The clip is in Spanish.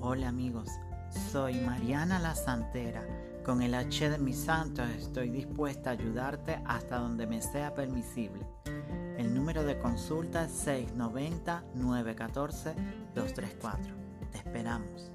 Hola amigos, soy Mariana la Santera. Con el H de mis santos estoy dispuesta a ayudarte hasta donde me sea permisible. El número de consulta es 690-914-234. Te esperamos.